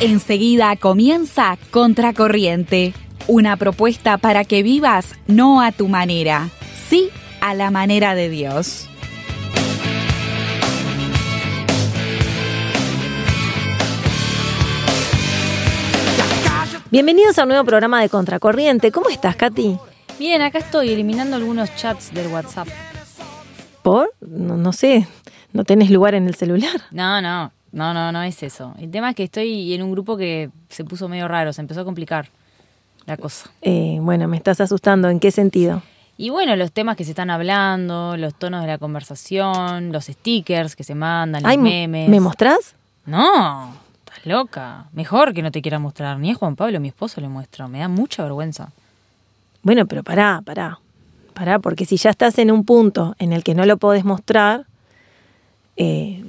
Enseguida comienza Contracorriente, una propuesta para que vivas no a tu manera, sí a la manera de Dios. Bienvenidos a un nuevo programa de Contracorriente. ¿Cómo estás, Katy? Bien, acá estoy eliminando algunos chats del WhatsApp. ¿Por? No, no sé. ¿No tenés lugar en el celular? No, no, no, no, no es eso. El tema es que estoy en un grupo que se puso medio raro, se empezó a complicar la cosa. Eh, bueno, me estás asustando. ¿En qué sentido? Y bueno, los temas que se están hablando, los tonos de la conversación, los stickers que se mandan, los Ay, memes. ¿Me mostrás? No, estás loca. Mejor que no te quiera mostrar. Ni a Juan Pablo, mi esposo, le muestro. Me da mucha vergüenza. Bueno, pero pará, pará. Pará, porque si ya estás en un punto en el que no lo podés mostrar, eh,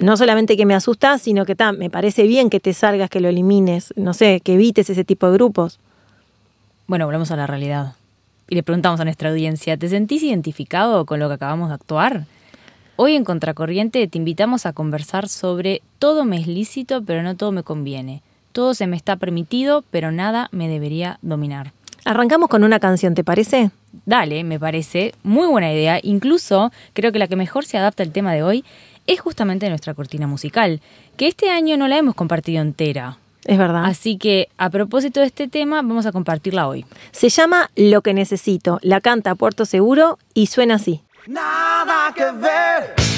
no solamente que me asusta, sino que ta, me parece bien que te salgas, que lo elimines, no sé, que evites ese tipo de grupos. Bueno, volvemos a la realidad. Y le preguntamos a nuestra audiencia, ¿te sentís identificado con lo que acabamos de actuar? Hoy en Contracorriente te invitamos a conversar sobre todo me es lícito, pero no todo me conviene. Todo se me está permitido, pero nada me debería dominar. Arrancamos con una canción, ¿te parece? Dale, me parece muy buena idea. Incluso creo que la que mejor se adapta al tema de hoy es justamente nuestra cortina musical, que este año no la hemos compartido entera. Es verdad. Así que a propósito de este tema, vamos a compartirla hoy. Se llama Lo que necesito, la canta Puerto Seguro y suena así. Nada que ver.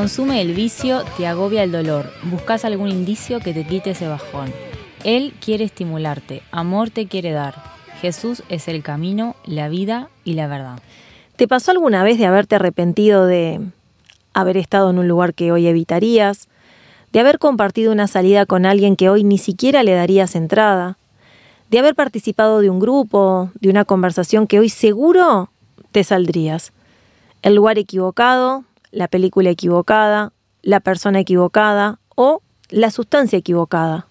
Consume el vicio, te agobia el dolor. Buscas algún indicio que te quite ese bajón. Él quiere estimularte, amor te quiere dar. Jesús es el camino, la vida y la verdad. ¿Te pasó alguna vez de haberte arrepentido de haber estado en un lugar que hoy evitarías? de haber compartido una salida con alguien que hoy ni siquiera le darías entrada, de haber participado de un grupo, de una conversación que hoy seguro te saldrías. El lugar equivocado, la película equivocada, la persona equivocada o la sustancia equivocada.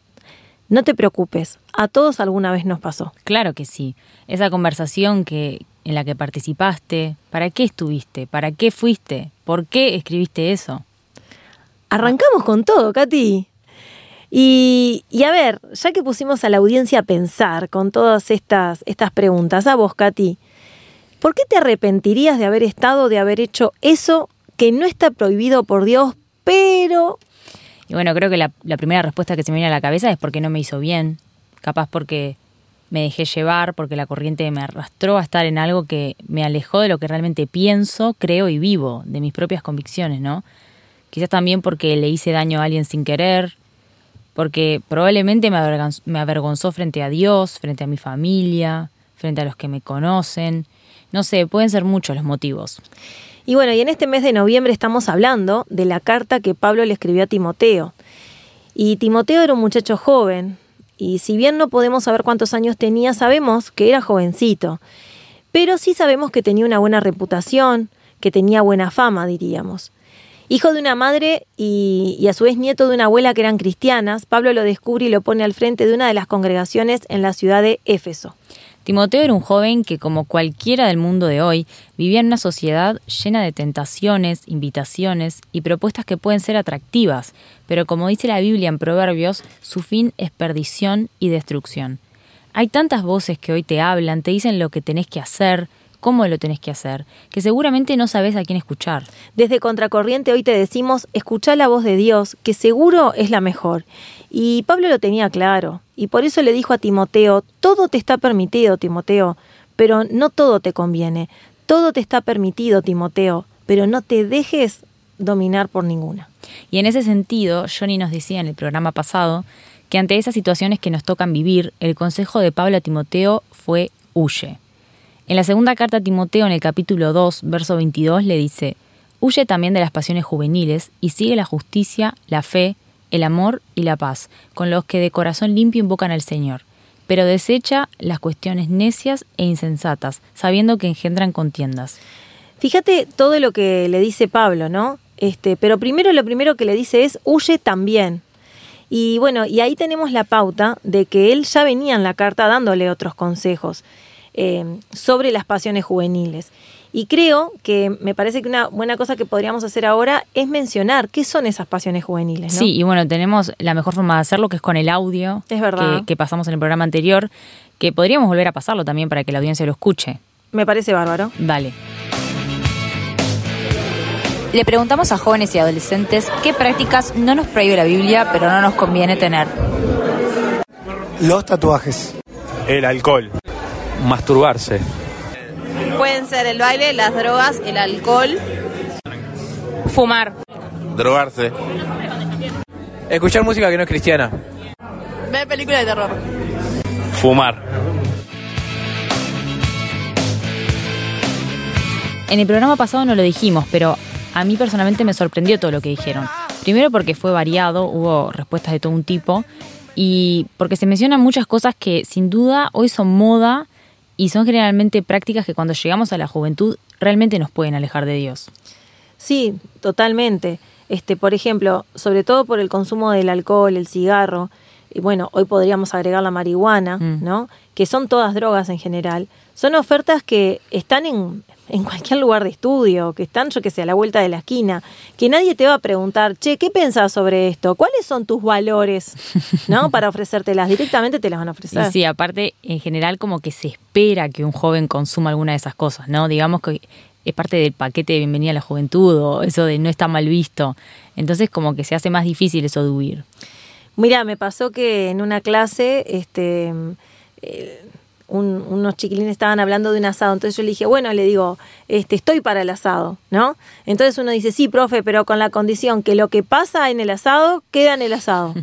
No te preocupes, a todos alguna vez nos pasó. Claro que sí. Esa conversación que en la que participaste, ¿para qué estuviste? ¿Para qué fuiste? ¿Por qué escribiste eso? Arrancamos con todo, Katy. Y, y, a ver, ya que pusimos a la audiencia a pensar con todas estas, estas preguntas, a vos, Katy, ¿por qué te arrepentirías de haber estado, de haber hecho eso que no está prohibido por Dios, pero... Y bueno, creo que la, la primera respuesta que se me viene a la cabeza es porque no me hizo bien, capaz porque me dejé llevar, porque la corriente me arrastró a estar en algo que me alejó de lo que realmente pienso, creo y vivo, de mis propias convicciones, ¿no? Quizás también porque le hice daño a alguien sin querer, porque probablemente me me avergonzó frente a Dios, frente a mi familia, frente a los que me conocen. No sé, pueden ser muchos los motivos. Y bueno, y en este mes de noviembre estamos hablando de la carta que Pablo le escribió a Timoteo. Y Timoteo era un muchacho joven, y si bien no podemos saber cuántos años tenía, sabemos que era jovencito. Pero sí sabemos que tenía una buena reputación, que tenía buena fama, diríamos. Hijo de una madre y, y, a su vez nieto de una abuela que eran cristianas, Pablo lo descubre y lo pone al frente de una de las congregaciones en la ciudad de Éfeso. Timoteo era un joven que, como cualquiera del mundo de hoy, vivía en una sociedad llena de tentaciones, invitaciones y propuestas que pueden ser atractivas, pero como dice la Biblia en Proverbios, su fin es perdición y destrucción. Hay tantas voces que hoy te hablan, te dicen lo que tenés que hacer, cómo lo tenés que hacer, que seguramente no sabes a quién escuchar. Desde Contracorriente hoy te decimos, escucha la voz de Dios, que seguro es la mejor. Y Pablo lo tenía claro, y por eso le dijo a Timoteo, todo te está permitido, Timoteo, pero no todo te conviene. Todo te está permitido, Timoteo, pero no te dejes dominar por ninguna. Y en ese sentido, Johnny nos decía en el programa pasado que ante esas situaciones que nos tocan vivir, el consejo de Pablo a Timoteo fue huye. En la segunda carta a Timoteo, en el capítulo 2, verso 22, le dice, Huye también de las pasiones juveniles y sigue la justicia, la fe, el amor y la paz, con los que de corazón limpio invocan al Señor, pero desecha las cuestiones necias e insensatas, sabiendo que engendran contiendas. Fíjate todo lo que le dice Pablo, ¿no? Este, pero primero lo primero que le dice es huye también. Y bueno, y ahí tenemos la pauta de que él ya venía en la carta dándole otros consejos eh, sobre las pasiones juveniles. Y creo que me parece que una buena cosa que podríamos hacer ahora es mencionar qué son esas pasiones juveniles. ¿no? Sí, y bueno, tenemos la mejor forma de hacerlo que es con el audio es verdad. Que, que pasamos en el programa anterior, que podríamos volver a pasarlo también para que la audiencia lo escuche. Me parece bárbaro. Dale. Le preguntamos a jóvenes y adolescentes qué prácticas no nos prohíbe la Biblia, pero no nos conviene tener. Los tatuajes. El alcohol. Masturbarse. Pueden ser el baile, las drogas, el alcohol. Fumar. Drogarse. Escuchar música que no es cristiana. Ver películas de terror. Fumar. En el programa pasado no lo dijimos, pero a mí personalmente me sorprendió todo lo que dijeron. Primero porque fue variado, hubo respuestas de todo un tipo, y porque se mencionan muchas cosas que sin duda hoy son moda y son generalmente prácticas que cuando llegamos a la juventud realmente nos pueden alejar de Dios. Sí, totalmente. Este, por ejemplo, sobre todo por el consumo del alcohol, el cigarro, y bueno, hoy podríamos agregar la marihuana, mm. ¿no? Que son todas drogas en general. Son ofertas que están en, en cualquier lugar de estudio, que están, yo que sé, a la vuelta de la esquina, que nadie te va a preguntar, che, ¿qué pensás sobre esto? ¿Cuáles son tus valores? ¿No? Para ofrecértelas. Directamente te las van a ofrecer. Sí, sí, aparte, en general, como que se espera que un joven consuma alguna de esas cosas, ¿no? Digamos que es parte del paquete de bienvenida a la juventud o eso de no está mal visto. Entonces, como que se hace más difícil eso de huir. Mira, me pasó que en una clase, este. Eh, un, unos chiquilines estaban hablando de un asado, entonces yo le dije, bueno, le digo, este, estoy para el asado, ¿no? Entonces uno dice, sí, profe, pero con la condición que lo que pasa en el asado queda en el asado,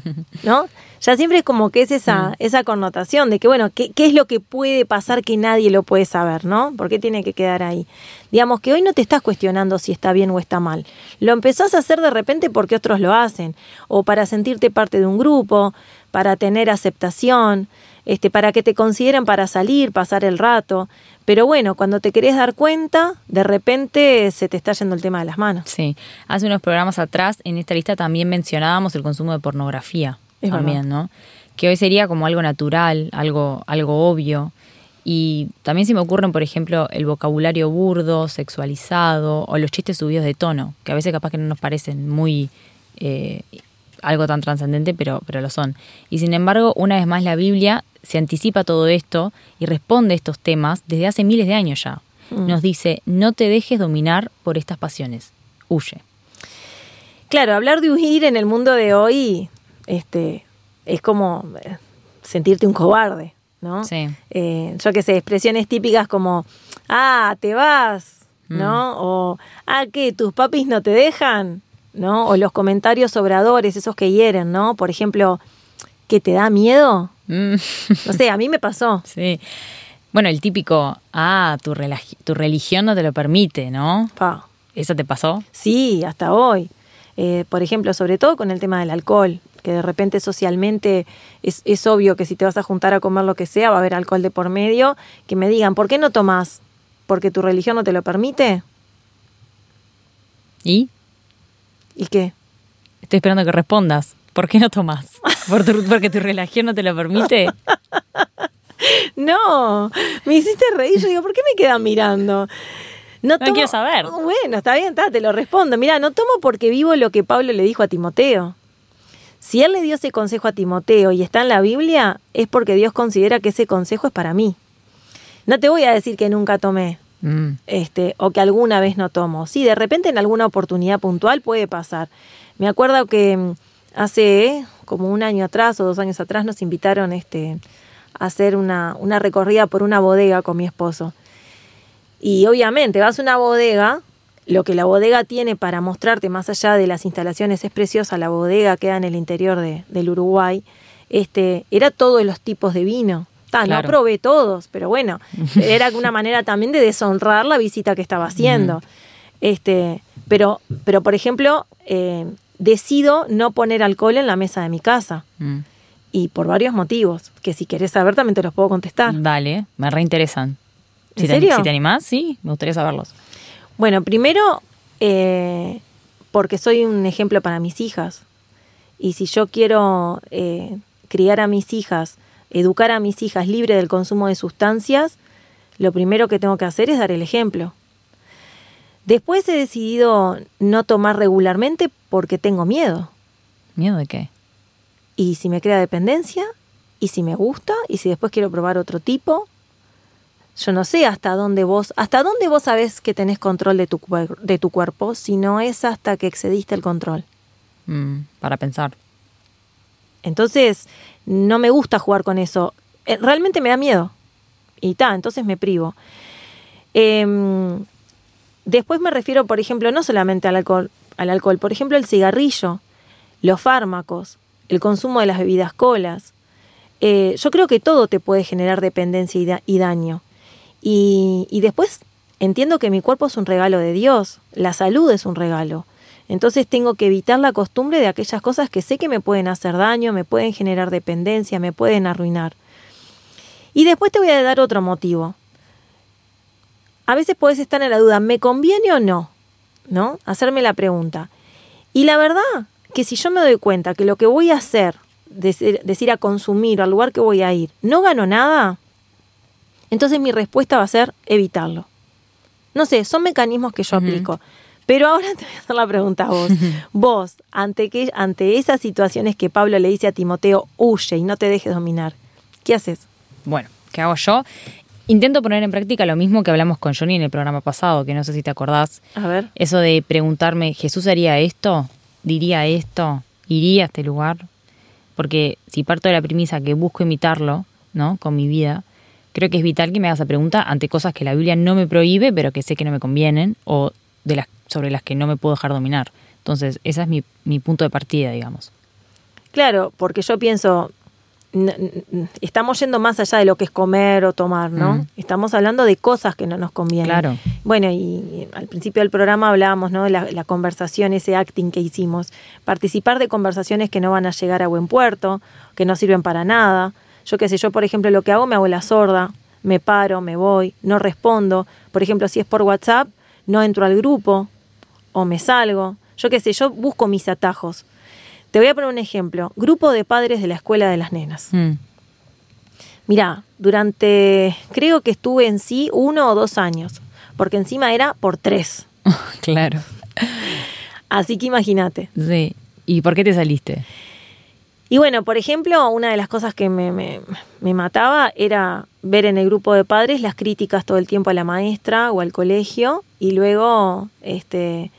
¿no? Ya siempre es como que es esa, Mm. esa connotación de que, bueno, ¿qué, ¿qué es lo que puede pasar que nadie lo puede saber, ¿no? ¿Por qué tiene que quedar ahí? Digamos que hoy no te estás cuestionando si está bien o está mal. Lo empezás a hacer de repente porque otros lo hacen, o para sentirte parte de un grupo, para tener aceptación, este, para que te consideren para salir, pasar el rato. Pero bueno, cuando te querés dar cuenta, de repente se te está yendo el tema de las manos. Sí, hace unos programas atrás en esta lista también mencionábamos el consumo de pornografía. Es también, verdad. ¿no? Que hoy sería como algo natural, algo, algo obvio. Y también se me ocurren, por ejemplo, el vocabulario burdo, sexualizado, o los chistes subidos de tono, que a veces capaz que no nos parecen muy eh, algo tan trascendente, pero, pero lo son. Y sin embargo, una vez más la Biblia se anticipa todo esto y responde a estos temas desde hace miles de años ya. Mm. Nos dice, no te dejes dominar por estas pasiones, huye. Claro, hablar de huir en el mundo de hoy este, es como eh, sentirte un cobarde, ¿no? Sí. Eh, yo qué sé, expresiones típicas como, ah, te vas, ¿no? O, ah, ¿qué? ¿Tus papis no te dejan? ¿No? O los comentarios sobradores, esos que hieren, ¿no? Por ejemplo, ¿que te da miedo? Mm, No sé, a mí me pasó. sí. Bueno, el típico, ah, tu, tu religión no te lo permite, ¿no? Pa. ¿Eso te pasó? Sí, hasta hoy. Eh, por ejemplo, sobre todo con el tema del alcohol, que de repente socialmente es, es obvio que si te vas a juntar a comer lo que sea, va a haber alcohol de por medio, que me digan, ¿por qué no tomas? ¿Porque tu religión no te lo permite? ¿Y? ¿Y qué? Estoy esperando que respondas. ¿Por qué no tomas? ¿Por tu- ¿Porque tu religión no te lo permite? No, me hiciste reír. Yo digo, ¿por qué me quedan mirando? No quiero saber. Bueno, está bien, está, te lo respondo. Mira, no tomo porque vivo lo que Pablo le dijo a Timoteo. Si él le dio ese consejo a Timoteo y está en la Biblia, es porque Dios considera que ese consejo es para mí. No te voy a decir que nunca tomé, Mm, este, o que alguna vez no tomo. Sí, de repente en alguna oportunidad puntual puede pasar. Me acuerdo que mm, hace eh, como un año atrás o dos años atrás nos invitaron este, a hacer una, una recorrida por una bodega con mi esposo. Y obviamente vas a una bodega, lo que la bodega tiene para mostrarte más allá de las instalaciones es preciosa, la bodega queda en el interior de- del Uruguay, este, era todos los tipos de vino. Ta, Claro. No probé todos, pero bueno, era una manera también de deshonrar la visita que estaba haciendo. este, pero, pero, por ejemplo, eh, decido no poner alcohol en la mesa de mi casa. mm. Y por varios motivos, que si querés saber también te los puedo contestar. Dale, me reinteresan. ¿En Si te, si te animás, sí, me gustaría saberlos. Bueno, primero, eh, porque soy un ejemplo para mis hijas. Y si yo quiero eh, criar a mis hijas, educar a mis hijas libre del consumo de sustancias, lo primero que tengo que hacer es dar el ejemplo. Después he decidido no tomar regularmente porque tengo miedo. ¿Miedo de qué? Y si me crea dependencia, y si me gusta, y si después quiero probar otro tipo, yo no sé hasta dónde vos, hasta dónde vos sabés que tenés control de tu, de tu cuerpo, si no es hasta que excediste el control. Mm, para pensar. Entonces, no me gusta jugar con eso. Eh, Realmente me da miedo. Y ta, entonces me privo. Em, después me refiero, por ejemplo, no solamente al alcohol, al alcohol, por ejemplo, el cigarrillo, los fármacos, el consumo de las bebidas colas. Eh, yo creo que todo te puede generar dependencia y, da- y daño. Y, después entiendo que mi cuerpo es un regalo de Dios, la salud es un regalo. Entonces tengo que evitar la costumbre de aquellas cosas que sé que me pueden hacer daño, me pueden generar dependencia, me pueden arruinar. Y después te voy a dar otro motivo. A veces puedes estar en la duda, ¿me conviene o no? ¿No? Hacerme la pregunta. Y la verdad que si yo me doy cuenta que lo que voy a hacer, decir a consumir, al lugar que voy a ir, no gano nada, entonces mi respuesta va a ser evitarlo. No sé, son mecanismos que yo aplico. Pero ahora te voy a hacer la pregunta a vos. vos, ante, que, ante esas situaciones que Pablo le dice a Timoteo, huye y no te dejes dominar, ¿qué haces? Bueno, ¿qué hago yo? Intento poner en práctica lo mismo que hablamos con Johnny en el programa pasado, que no sé si te acordás. A ver. Eso de preguntarme, ¿Jesús haría esto? ¿Diría esto? ¿Iría a este lugar? Porque si parto de la premisa que busco imitarlo, ¿no? Con mi vida, creo que es vital que me hagas esa pregunta ante cosas que la Biblia no me prohíbe, pero que sé que no me convienen, o de las, sobre las que no me puedo dejar dominar. Entonces, ese es mi, mi punto de partida, digamos. Claro, porque yo pienso, estamos yendo más allá de lo que es comer o tomar, ¿no? Mm. Estamos hablando de cosas que no nos convienen. Claro. Bueno, y, al principio del programa hablábamos, ¿no? de La, la conversación, ese acting que hicimos. Participar de conversaciones que no van a llegar a buen puerto, que no sirven para nada. Yo qué sé, yo por ejemplo lo que hago me hago la sorda, me paro, me voy, no respondo. Por ejemplo, si es por WhatsApp, no entro al grupo o me salgo. Yo qué sé, yo busco mis atajos. Te voy a poner un ejemplo. Grupo de padres de la escuela de las nenas. Mm. Mirá, durante, creo que estuve en sí uno o dos años, porque encima era por tres. claro. Así que imagínate. Sí. ¿Y por qué te saliste? Y bueno, por ejemplo, una de las cosas que me, me- me mataba era ver en el grupo de padres las críticas todo el tiempo a la maestra o al colegio y luego este,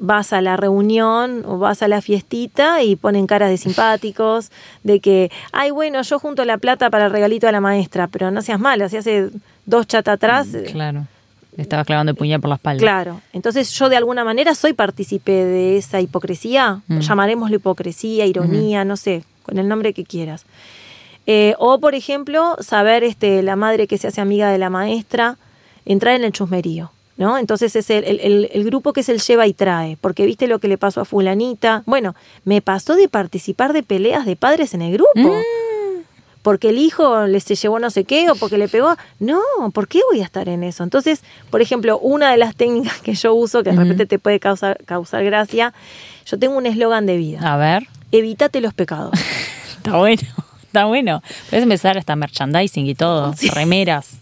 vas a la reunión o vas a la fiestita y ponen caras de simpáticos, de que, ay, bueno, yo junto la plata para el regalito a la maestra, pero no seas malo, si hace dos chatas atrás... eh, Claro. Le estabas clavando el puñal por la espalda. Claro, entonces yo de alguna manera soy partícipe de esa hipocresía, Mm. llamaremoslo hipocresía, ironía, no sé, con el nombre que quieras. Eh, o, por ejemplo, saber este, la madre que se hace amiga de la maestra, entrar en el chusmerío. ¿No? Entonces es el, el- el- el grupo que es el lleva y trae, porque viste lo que le pasó a fulanita. Bueno, me pasó de participar de peleas de padres en el grupo. Porque el hijo le se llevó no sé qué o porque le pegó. No, ¿por qué voy a estar en eso? Entonces, por ejemplo, una de las técnicas que yo uso, que de repente te puede causar, causar gracia, yo tengo un eslogan de vida. A ver. Evítate los pecados. Está bueno. Está bueno. Puedes empezar hasta merchandising y todo. Remeras.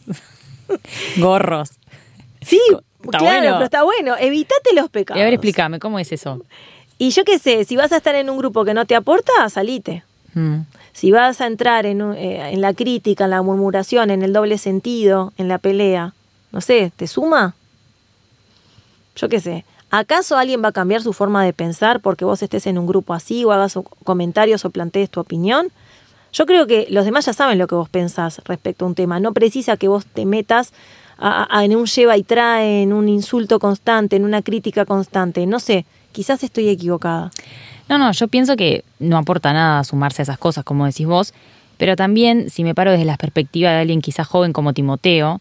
Gorros. Sí, Está claro, bueno. pero está bueno. Evítate los pecados. Y a ver, explícame, ¿cómo es eso? Y yo qué sé, si vas a estar en un grupo que no te aporta, salite. Mm. Si vas a entrar en, eh, en la crítica, en la murmuración, en el doble sentido, en la pelea, no sé, ¿te suma? Yo qué sé. ¿Acaso alguien va a cambiar su forma de pensar porque vos estés en un grupo así o hagas comentarios o plantees tu opinión? Yo creo que los demás ya saben lo que vos pensás respecto a un tema. No precisa que vos te metas a- a- en un lleva y trae, en un insulto constante, en una crítica constante. No sé, quizás estoy equivocada. No, no, yo pienso que no aporta nada sumarse a esas cosas, como decís vos, pero también si me paro desde la perspectiva de alguien quizás joven como Timoteo,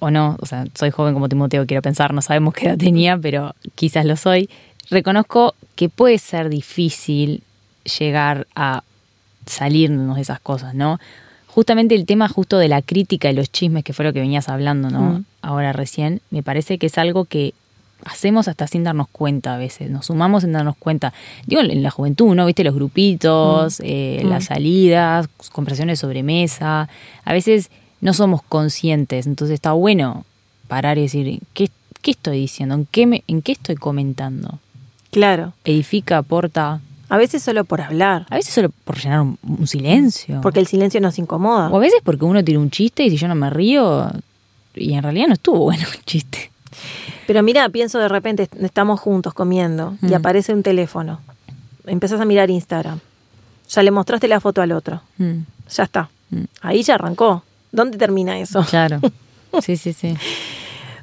o no, o sea, soy joven como Timoteo, quiero pensar, no sabemos qué edad tenía, pero quizás lo soy, reconozco que puede ser difícil llegar a salirnos de esas cosas, ¿no? Justamente el tema justo de la crítica y los chismes, que fue lo que venías hablando, ¿no? Mm. Ahora recién, me parece que es algo que hacemos hasta sin darnos cuenta a veces, nos sumamos sin darnos cuenta. Digo, en la juventud, ¿no? Viste los grupitos, eh, Mm. las salidas, conversaciones de sobremesa. A veces no somos conscientes, entonces está bueno parar y decir, ¿qué, qué estoy diciendo? ¿En qué, me, ¿En qué estoy comentando? Claro. Edifica, aporta. A veces solo por hablar. A veces solo por llenar un, un silencio. Porque el silencio nos incomoda. O a veces porque uno tira un chiste y si yo no me río, y en realidad no estuvo bueno el chiste. Pero mira, pienso de repente, est- estamos juntos comiendo y Mm. aparece un teléfono. Empezás a mirar Instagram. Ya le mostraste la foto al otro. Mm, Ya está. Mm. Ahí ya arrancó. ¿Dónde termina eso? claro. Sí, sí, sí.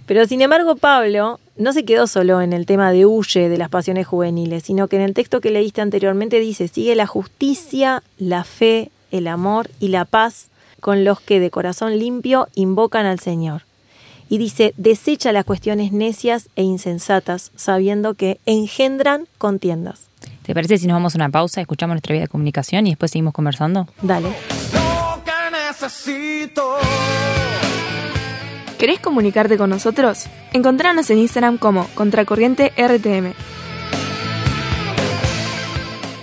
Pero sin embargo, Pablo no se quedó solo en el tema de huye de las pasiones juveniles, sino que en el texto que leíste anteriormente dice, sigue la justicia, la fe, el amor y la paz con los que de corazón limpio invocan al Señor. Y dice, desecha las cuestiones necias e insensatas, sabiendo que engendran contiendas. ¿Te parece si nos vamos a una pausa, escuchamos nuestra vida de comunicación y después seguimos conversando? Dale. Lo que necesito. ¿Querés comunicarte con nosotros? Encontranos en Instagram como Contracorriente RTM.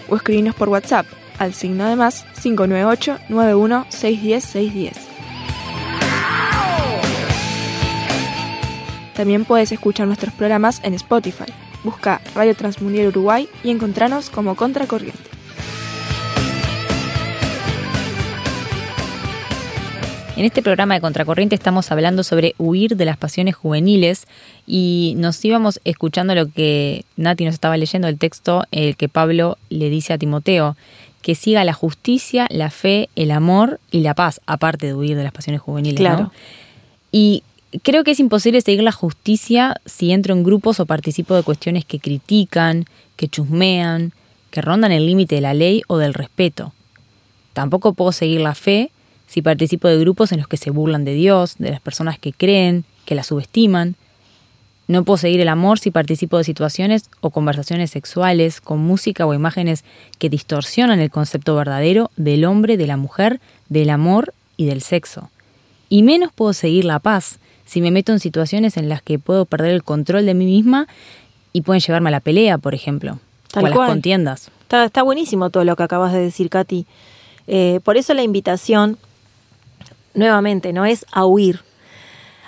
O escribinos por WhatsApp al signo de más 598 91 610 610. También puedes escuchar nuestros programas en Spotify. Busca Radio Transmundial Uruguay y encontranos como Contracorriente. En este programa de Contracorriente estamos hablando sobre huir de las pasiones juveniles y nos íbamos escuchando lo que Nati nos estaba leyendo, el texto el que Pablo le dice a Timoteo, que siga la justicia, la fe, el amor y la paz, aparte de huir de las pasiones juveniles. ¿no? Claro. Y creo que es imposible seguir la justicia si entro en grupos o participo de cuestiones que critican, que chusmean, que rondan el límite de la ley o del respeto. Tampoco puedo seguir la fe si participo de grupos en los que se burlan de Dios, de las personas que creen, que la subestiman. No puedo seguir el amor si participo de situaciones o conversaciones sexuales con música o imágenes que distorsionan el concepto verdadero del hombre, de la mujer, del amor y del sexo. Y menos puedo seguir la paz si me meto en situaciones en las que puedo perder el control de mí misma y pueden llevarme a la pelea, por ejemplo, Tal o a las contiendas. Está, está buenísimo todo lo que acabas de decir, Katy. Eh, por eso la invitación, nuevamente, no es a huir.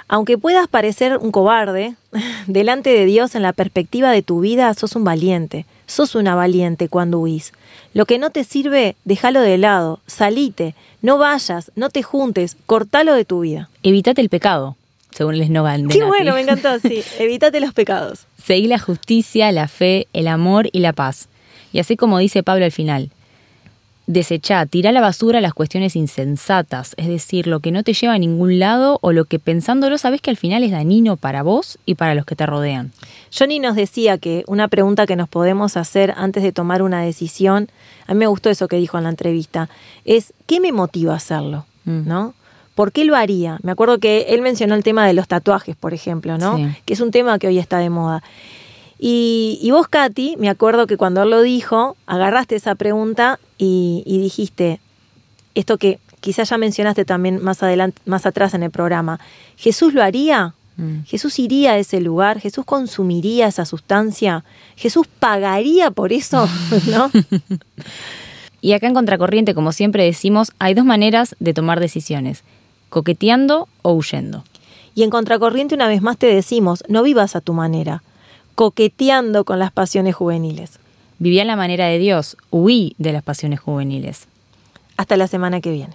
Aunque puedas parecer un cobarde, delante de Dios en la perspectiva de tu vida, sos un valiente. Sos una valiente cuando huís. Lo que no te sirve, déjalo de lado, salite, no vayas, no te juntes, cortalo de tu vida. Evitate el pecado, según el eslogan Qué Nati. bueno, me encantó, sí. Evítate los pecados. Seguí la justicia, la fe, el amor y la paz. Y así como dice Pablo al final, desechá, tirá a la basura las cuestiones insensatas, es decir, lo que no te lleva a ningún lado o lo que pensándolo sabes que al final es dañino para vos y para los que te rodean. Johnny nos decía que una pregunta que nos podemos hacer antes de tomar una decisión, a mí me gustó eso que dijo en la entrevista, es ¿qué me motiva a hacerlo? Mm. ¿No? ¿Por qué lo haría? Me acuerdo que él mencionó el tema de los tatuajes, por ejemplo, ¿no? Sí. Que es un tema que hoy está de moda. Y, y vos, Katy, me acuerdo que cuando él lo dijo, agarraste esa pregunta y, y dijiste esto que quizás ya mencionaste también más adelante, más atrás en el programa. ¿Jesús lo haría? Mm. Jesús iría a ese lugar, Jesús consumiría esa sustancia, Jesús pagaría por eso, ¿no? Y acá en Contracorriente, como siempre decimos, hay dos maneras de tomar decisiones, coqueteando o huyendo. Y en contracorriente una vez más te decimos, no vivas a tu manera, coqueteando con las pasiones juveniles. Viví a la manera de Dios, huí de las pasiones juveniles. Hasta la semana que viene.